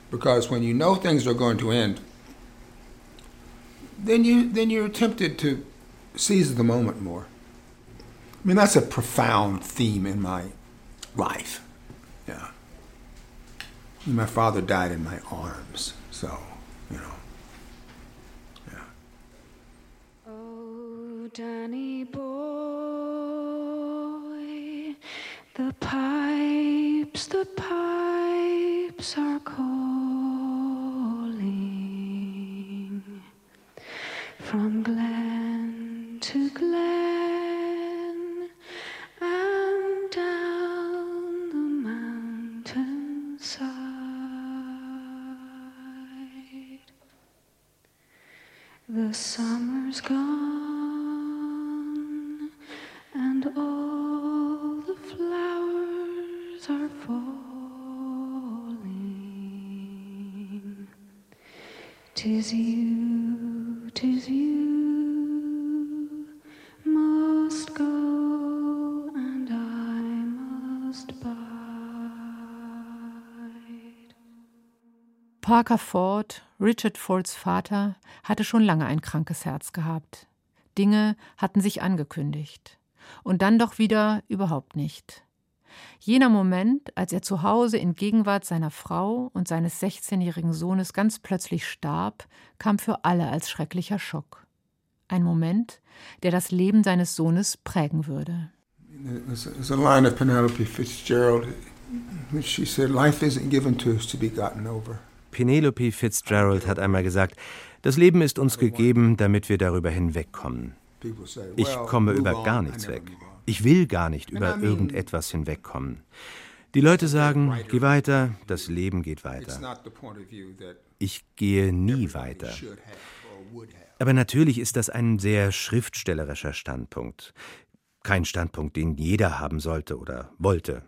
Because when you know things are going to end, then you then you're tempted to seize the moment more. I mean, that's a profound theme in my life. Yeah. My father died in my arms, so, you know. Yeah. Oh, Danny boy, the pipes, the pipes. summer's gone and all the flowers are falling. Tis you. Parker Ford, Richard Fords Vater, hatte schon lange ein krankes Herz gehabt. Dinge hatten sich angekündigt. Und dann doch wieder überhaupt nicht. Jener Moment, als er zu Hause in Gegenwart seiner Frau und seines 16-jährigen Sohnes ganz plötzlich starb, kam für alle als schrecklicher Schock. Ein Moment, der das Leben seines Sohnes prägen würde. There's a line of Penelope Fitzgerald, which she said, "Life isn't given to us to be gotten over." Penelope Fitzgerald hat einmal gesagt, das Leben ist uns gegeben, damit wir darüber hinwegkommen. Ich komme über gar nichts weg. Ich will gar nicht über irgendetwas hinwegkommen. Die Leute sagen, geh weiter, das Leben geht weiter. Ich gehe nie weiter. Aber natürlich ist das ein sehr schriftstellerischer Standpunkt. Kein Standpunkt, den jeder haben sollte oder wollte.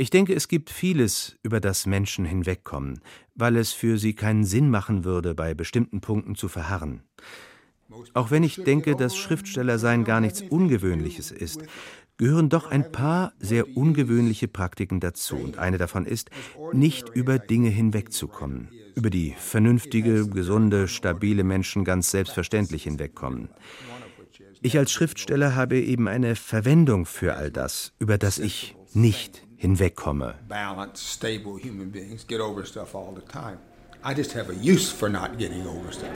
Ich denke, es gibt vieles, über das Menschen hinwegkommen, weil es für sie keinen Sinn machen würde, bei bestimmten Punkten zu verharren. Auch wenn ich denke, dass Schriftstellersein gar nichts Ungewöhnliches ist, gehören doch ein paar sehr ungewöhnliche Praktiken dazu. Und eine davon ist, nicht über Dinge hinwegzukommen, über die vernünftige, gesunde, stabile Menschen ganz selbstverständlich hinwegkommen. Ich als Schriftsteller habe eben eine Verwendung für all das, über das ich nicht hinwegkomme. Balanced, stable human beings get over stuff all the time. I just have a use for not getting over stuff.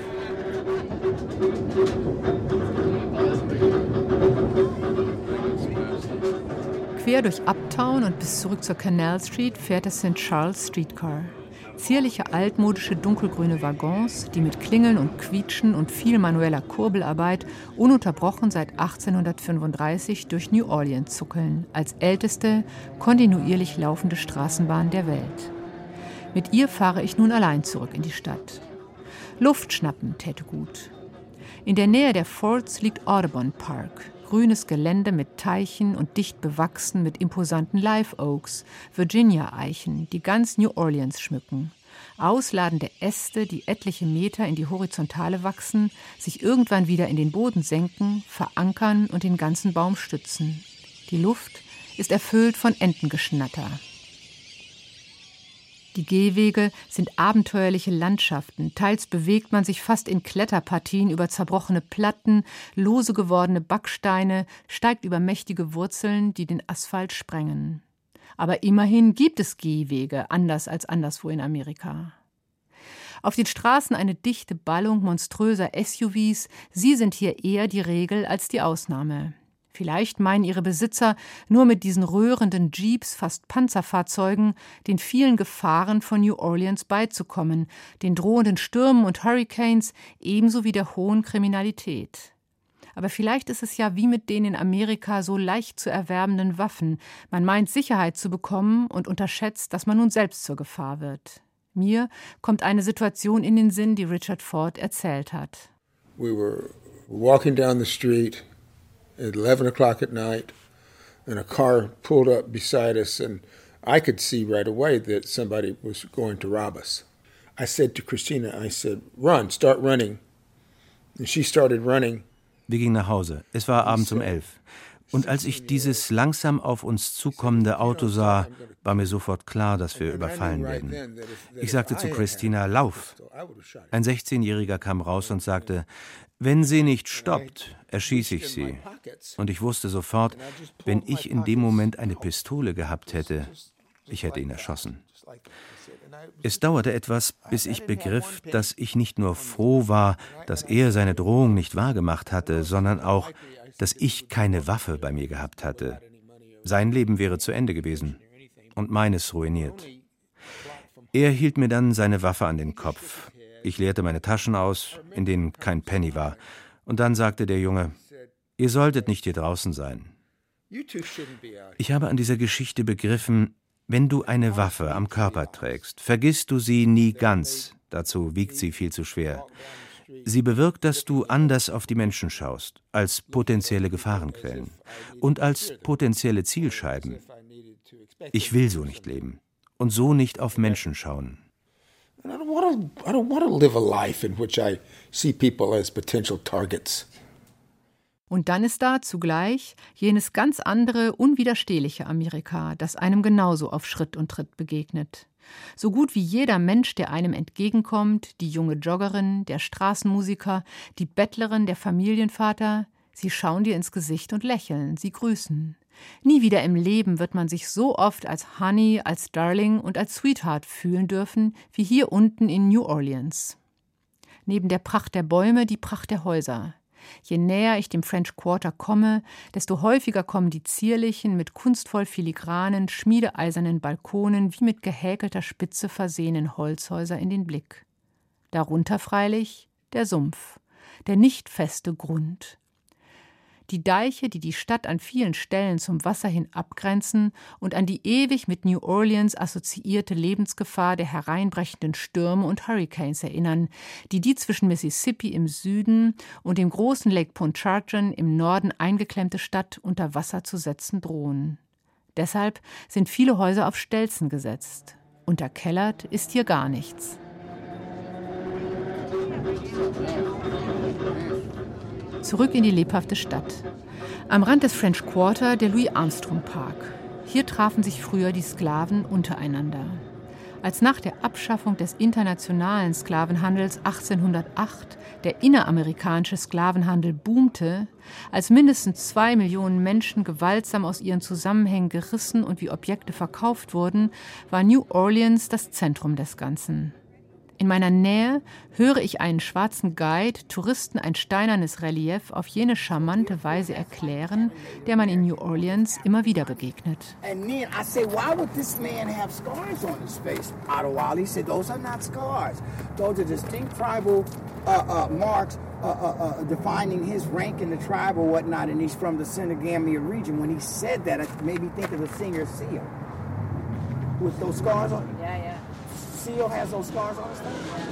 Quer durch Uptown und bis zurück zur Canal Street fährt das St. Charles Streetcar. Zierliche altmodische dunkelgrüne Waggons, die mit Klingeln und Quietschen und viel manueller Kurbelarbeit ununterbrochen seit 1835 durch New Orleans zuckeln, als älteste, kontinuierlich laufende Straßenbahn der Welt. Mit ihr fahre ich nun allein zurück in die Stadt. Luft schnappen täte gut. In der Nähe der Forts liegt Audubon Park, grünes Gelände mit Teichen und dicht bewachsen mit imposanten Live Oaks, Virginia-Eichen, die ganz New Orleans schmücken. Ausladende Äste, die etliche Meter in die Horizontale wachsen, sich irgendwann wieder in den Boden senken, verankern und den ganzen Baum stützen. Die Luft ist erfüllt von Entengeschnatter. Die Gehwege sind abenteuerliche Landschaften, teils bewegt man sich fast in Kletterpartien über zerbrochene Platten, lose gewordene Backsteine, steigt über mächtige Wurzeln, die den Asphalt sprengen. Aber immerhin gibt es Gehwege, anders als anderswo in Amerika. Auf den Straßen eine dichte Ballung monströser SUVs, sie sind hier eher die Regel als die Ausnahme. Vielleicht meinen ihre Besitzer nur mit diesen röhrenden Jeeps, fast Panzerfahrzeugen, den vielen Gefahren von New Orleans beizukommen, den drohenden Stürmen und Hurricanes ebenso wie der hohen Kriminalität. Aber vielleicht ist es ja wie mit den in Amerika so leicht zu erwerbenden Waffen. Man meint Sicherheit zu bekommen und unterschätzt, dass man nun selbst zur Gefahr wird. Mir kommt eine Situation in den Sinn, die Richard Ford erzählt hat. We were walking down the street at 11 o'clock at night, and a car pulled up beside us, and I could see right away that somebody was going to rob us. I said to Christina, I said, run, start running. And she started running. Wir gingen nach Hause. Es war abends um elf. Und als ich dieses langsam auf uns zukommende Auto sah, war mir sofort klar, dass wir überfallen werden. Ich sagte zu Christina, lauf. Ein 16-Jähriger kam raus und sagte, wenn sie nicht stoppt, erschieße ich sie. Und ich wusste sofort, wenn ich in dem Moment eine Pistole gehabt hätte, ich hätte ihn erschossen. Es dauerte etwas, bis ich begriff, dass ich nicht nur froh war, dass er seine Drohung nicht wahrgemacht hatte, sondern auch, dass ich keine Waffe bei mir gehabt hatte. Sein Leben wäre zu Ende gewesen und meines ruiniert. Er hielt mir dann seine Waffe an den Kopf. Ich leerte meine Taschen aus, in denen kein Penny war. Und dann sagte der Junge, ihr solltet nicht hier draußen sein. Ich habe an dieser Geschichte begriffen, wenn du eine Waffe am Körper trägst, vergisst du sie nie ganz, dazu wiegt sie viel zu schwer. Sie bewirkt, dass du anders auf die Menschen schaust, als potenzielle Gefahrenquellen und als potenzielle Zielscheiben. Ich will so nicht leben und so nicht auf Menschen schauen. I don't want to. I don't want to live a life in which I see people as potential targets. Und dann ist da zugleich jenes ganz andere, unwiderstehliche Amerika, das einem genauso auf Schritt und Tritt begegnet. So gut wie jeder Mensch, der einem entgegenkommt, die junge Joggerin, der Straßenmusiker, die Bettlerin, der Familienvater, sie schauen dir ins Gesicht und lächeln, sie grüßen. Nie wieder im Leben wird man sich so oft als Honey, als Darling und als Sweetheart fühlen dürfen, wie hier unten in New Orleans. Neben der Pracht der Bäume die Pracht der Häuser. Je näher ich dem French Quarter komme, desto häufiger kommen die zierlichen, mit kunstvoll filigranen, schmiedeeisernen Balkonen wie mit gehäkelter Spitze versehenen Holzhäuser in den Blick. Darunter freilich der Sumpf, der nicht feste Grund, die Deiche, die die Stadt an vielen Stellen zum Wasser hin abgrenzen und an die ewig mit New Orleans assoziierte Lebensgefahr der hereinbrechenden Stürme und Hurricanes erinnern, die die zwischen Mississippi im Süden und dem großen Lake Pontchartrain im Norden eingeklemmte Stadt unter Wasser zu setzen drohen. Deshalb sind viele Häuser auf Stelzen gesetzt. Unterkellert ist hier gar nichts. Zurück in die lebhafte Stadt. Am Rand des French Quarter der Louis Armstrong Park. Hier trafen sich früher die Sklaven untereinander. Als nach der Abschaffung des internationalen Sklavenhandels 1808 der inneramerikanische Sklavenhandel boomte, als mindestens zwei Millionen Menschen gewaltsam aus ihren Zusammenhängen gerissen und wie Objekte verkauft wurden, war New Orleans das Zentrum des Ganzen. In meiner Nähe höre ich einen schwarzen Guide Touristen ein steinernes Relief auf jene charmante Weise erklären, der man in New Orleans immer wieder begegnet. Uh, uh, uh, uh, uh, defining his rank in the tribe or whatnot, and he's from the Senegambia region. When he said that, it made me think of the singer Seal with those scars on. Yeah, yeah. Seal has those scars on his face?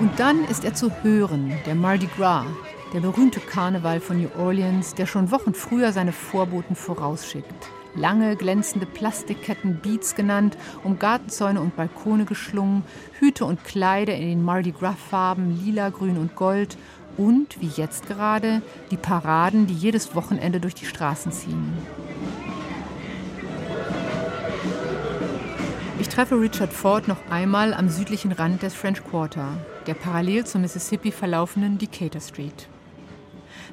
Und dann ist er zu hören, der Mardi Gras, der berühmte Karneval von New Orleans, der schon Wochen früher seine Vorboten vorausschickt. Lange, glänzende Plastikketten, Beats genannt, um Gartenzäune und Balkone geschlungen, Hüte und Kleider in den Mardi Gras-Farben, lila, grün und gold und, wie jetzt gerade, die Paraden, die jedes Wochenende durch die Straßen ziehen. Ich treffe Richard Ford noch einmal am südlichen Rand des French Quarter, der parallel zum Mississippi verlaufenden Decatur Street.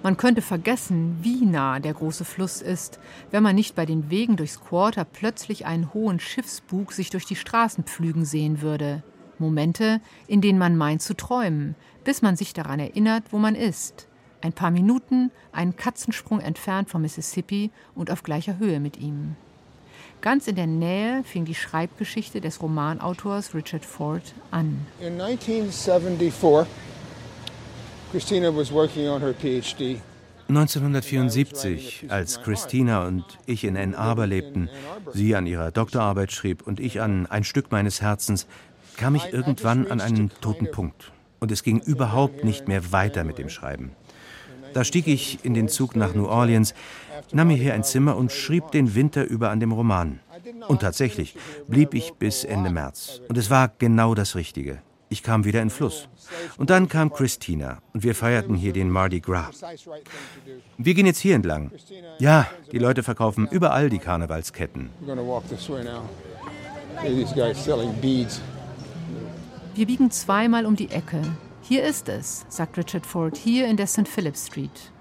Man könnte vergessen, wie nah der große Fluss ist, wenn man nicht bei den Wegen durchs Quarter plötzlich einen hohen Schiffsbug sich durch die Straßen pflügen sehen würde. Momente, in denen man meint zu träumen, bis man sich daran erinnert, wo man ist. Ein paar Minuten, einen Katzensprung entfernt vom Mississippi und auf gleicher Höhe mit ihm. Ganz in der Nähe fing die Schreibgeschichte des Romanautors Richard Ford an. In 1974, Christina was working on her PhD. 1974, als Christina und ich in Ann Arbor lebten, sie an ihrer Doktorarbeit schrieb und ich an ein Stück meines Herzens, kam ich irgendwann an einen toten Punkt und es ging überhaupt nicht mehr weiter mit dem Schreiben. Da stieg ich in den Zug nach New Orleans, nahm mir hier ein Zimmer und schrieb den Winter über an dem Roman. Und tatsächlich blieb ich bis Ende März. Und es war genau das Richtige. Ich kam wieder in Fluss. Und dann kam Christina und wir feierten hier den Mardi Gras. Wir gehen jetzt hier entlang. Ja, die Leute verkaufen überall die Karnevalsketten. These guys selling beads. Wir biegen zweimal um die Ecke. Hier ist es, sagt Richard Ford, hier in der St. Philip Street.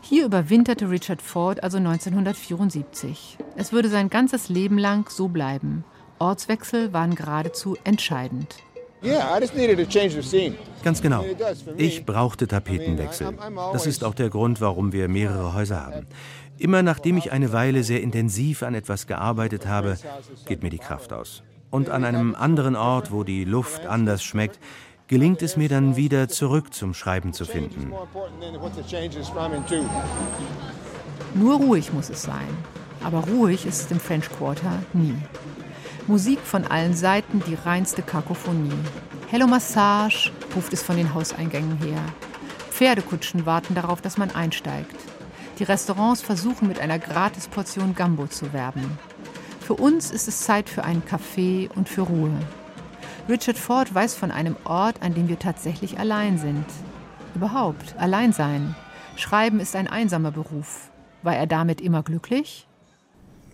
Hier überwinterte Richard Ford also 1974. Es würde sein ganzes Leben lang so bleiben. Ortswechsel waren geradezu entscheidend. Ganz genau. Ich brauchte Tapetenwechsel. Das ist auch der Grund, warum wir mehrere Häuser haben. Immer nachdem ich eine Weile sehr intensiv an etwas gearbeitet habe, geht mir die Kraft aus. Und an einem anderen Ort, wo die Luft anders schmeckt, gelingt es mir dann wieder zurück zum Schreiben zu finden. Nur ruhig muss es sein. Aber ruhig ist es im French Quarter nie. Musik von allen Seiten, die reinste Kakophonie. Hello Massage ruft es von den Hauseingängen her. Pferdekutschen warten darauf, dass man einsteigt. Die Restaurants versuchen mit einer Gratisportion Gambo zu werben. Für uns ist es Zeit für einen Kaffee und für Ruhe. Richard Ford weiß von einem Ort, an dem wir tatsächlich allein sind. Überhaupt, allein sein. Schreiben ist ein einsamer Beruf. War er damit immer glücklich?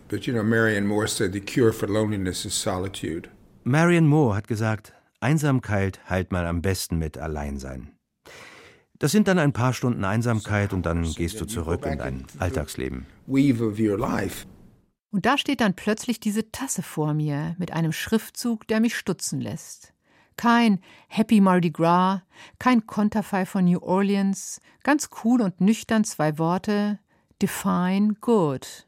But you know, Marianne Moore said the cure for loneliness is solitude. Marianne Moore hat gesagt, Einsamkeit heilt man am besten mit Alleinsein. Das sind dann ein paar Stunden Einsamkeit und dann gehst du zurück in dein Alltagsleben. Und da steht dann plötzlich diese Tasse vor mir mit einem Schriftzug, der mich stutzen lässt. Kein Happy Mardi Gras, kein Konterfei von New Orleans, ganz cool und nüchtern zwei Worte Define Good.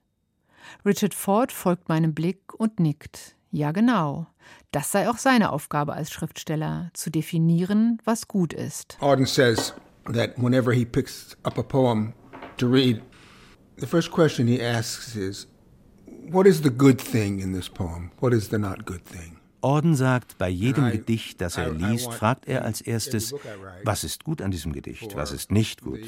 Richard Ford folgt meinem Blick und nickt. Ja, genau. Das sei auch seine Aufgabe als Schriftsteller, zu definieren, was gut ist. Auden says that whenever he picks up a poem to read, the first question he asks is, What is the good thing in this poem? What is the not good thing? Orden sagt, bei jedem Gedicht, das er liest, fragt er als erstes, was ist gut an diesem Gedicht, was ist nicht gut.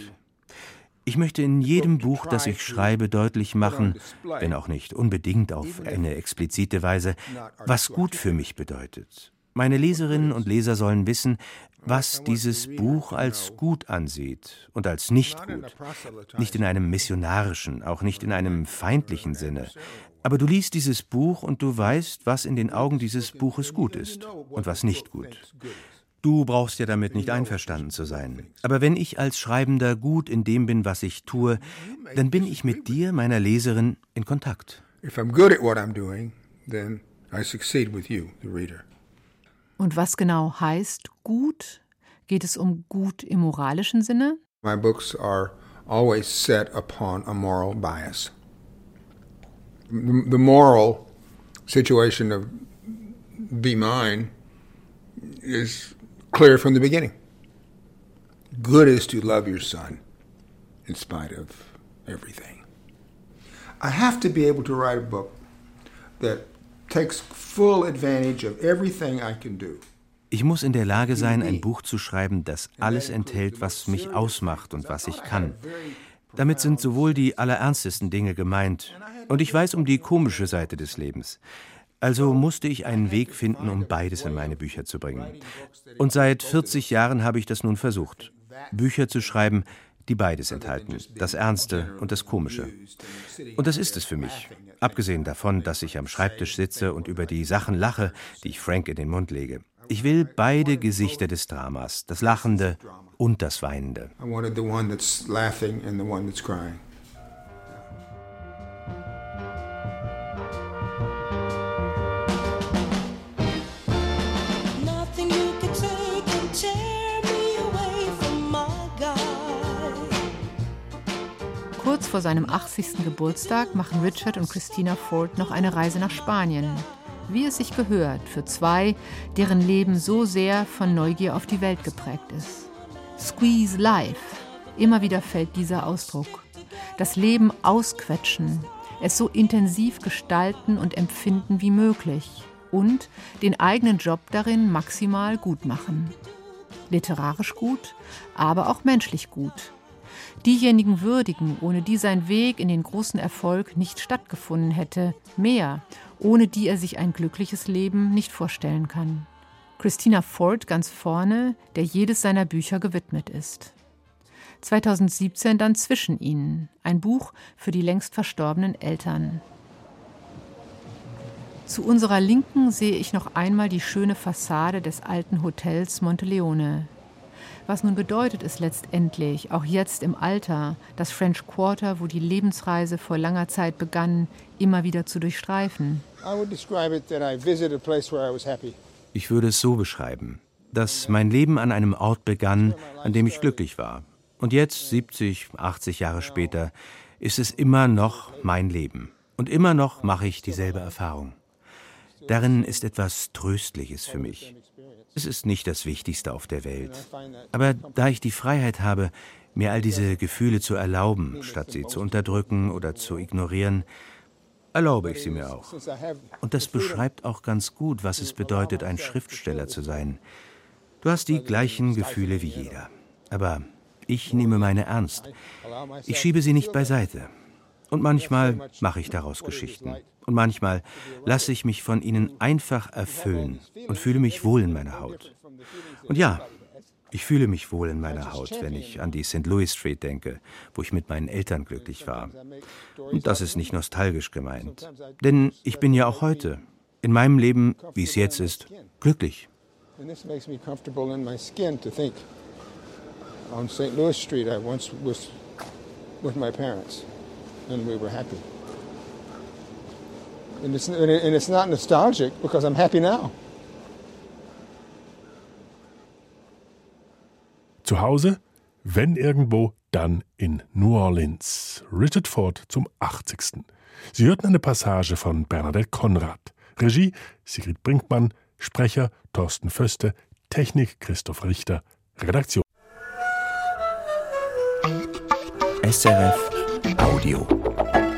Ich möchte in jedem Buch, das ich schreibe, deutlich machen, wenn auch nicht unbedingt auf eine explizite Weise, was gut für mich bedeutet. Meine Leserinnen und Leser sollen wissen, was dieses Buch als gut ansieht und als nicht gut. Nicht in einem missionarischen, auch nicht in einem feindlichen Sinne, aber du liest dieses Buch und du weißt, was in den Augen dieses Buches gut ist und was nicht gut. Du brauchst ja damit nicht einverstanden zu sein. Aber wenn ich als Schreibender gut in dem bin, was ich tue, dann bin ich mit dir, meiner Leserin, in Kontakt. Und was genau heißt gut? Geht es um gut im moralischen Sinne? My books are always set upon a moral bias the moral situation of Be Mine is clear from the beginning. Good is to love your son in spite of everything. I have to be able to write a book that takes full advantage of everything I can do. Ich muss in der Lage sein, ein Buch zu schreiben, das alles enthält, was mich ausmacht und was ich kann. Damit sind sowohl die allerernstesten Dinge gemeint, und ich weiß um die komische Seite des Lebens. Also musste ich einen Weg finden, um beides in meine Bücher zu bringen. Und seit 40 Jahren habe ich das nun versucht. Bücher zu schreiben, die beides enthalten, das Ernste und das Komische. Und das ist es für mich. Abgesehen davon, dass ich am Schreibtisch sitze und über die Sachen lache, die ich Frank in den Mund lege. Ich will beide Gesichter des Dramas, das Lachende und das Weinende. Kurz vor seinem 80. Geburtstag machen Richard und Christina Ford noch eine Reise nach Spanien wie es sich gehört, für zwei, deren Leben so sehr von Neugier auf die Welt geprägt ist. Squeeze Life. Immer wieder fällt dieser Ausdruck. Das Leben ausquetschen, es so intensiv gestalten und empfinden wie möglich und den eigenen Job darin maximal gut machen. Literarisch gut, aber auch menschlich gut. Diejenigen würdigen, ohne die sein Weg in den großen Erfolg nicht stattgefunden hätte, mehr ohne die er sich ein glückliches Leben nicht vorstellen kann. Christina Ford ganz vorne, der jedes seiner Bücher gewidmet ist. 2017 dann Zwischen ihnen, ein Buch für die längst verstorbenen Eltern. Zu unserer Linken sehe ich noch einmal die schöne Fassade des alten Hotels Monteleone, was nun bedeutet es letztendlich, auch jetzt im Alter, das French Quarter, wo die Lebensreise vor langer Zeit begann, immer wieder zu durchstreifen? Ich würde es so beschreiben, dass mein Leben an einem Ort begann, an dem ich glücklich war. Und jetzt, 70, 80 Jahre später, ist es immer noch mein Leben. Und immer noch mache ich dieselbe Erfahrung. Darin ist etwas Tröstliches für mich. Es ist nicht das Wichtigste auf der Welt. Aber da ich die Freiheit habe, mir all diese Gefühle zu erlauben, statt sie zu unterdrücken oder zu ignorieren, erlaube ich sie mir auch. Und das beschreibt auch ganz gut, was es bedeutet, ein Schriftsteller zu sein. Du hast die gleichen Gefühle wie jeder. Aber ich nehme meine ernst. Ich schiebe sie nicht beiseite. Und manchmal mache ich daraus Geschichten. Und manchmal lasse ich mich von ihnen einfach erfüllen und fühle mich wohl in meiner Haut. Und ja, ich fühle mich wohl in meiner Haut, wenn ich an die St. Louis Street denke, wo ich mit meinen Eltern glücklich war. Und das ist nicht nostalgisch gemeint. Denn ich bin ja auch heute, in meinem Leben, wie es jetzt ist, glücklich. On St. Louis Street, I once was with my parents, and we were happy. And it's, and it's not nostalgic because I'm happy now. Zu Hause, wenn irgendwo, dann in New Orleans. Richard Ford zum 80. Sie hörten eine Passage von Bernadette Konrad. Regie Sigrid Brinkmann, Sprecher Thorsten Föste, Technik Christoph Richter, Redaktion. SRF Audio.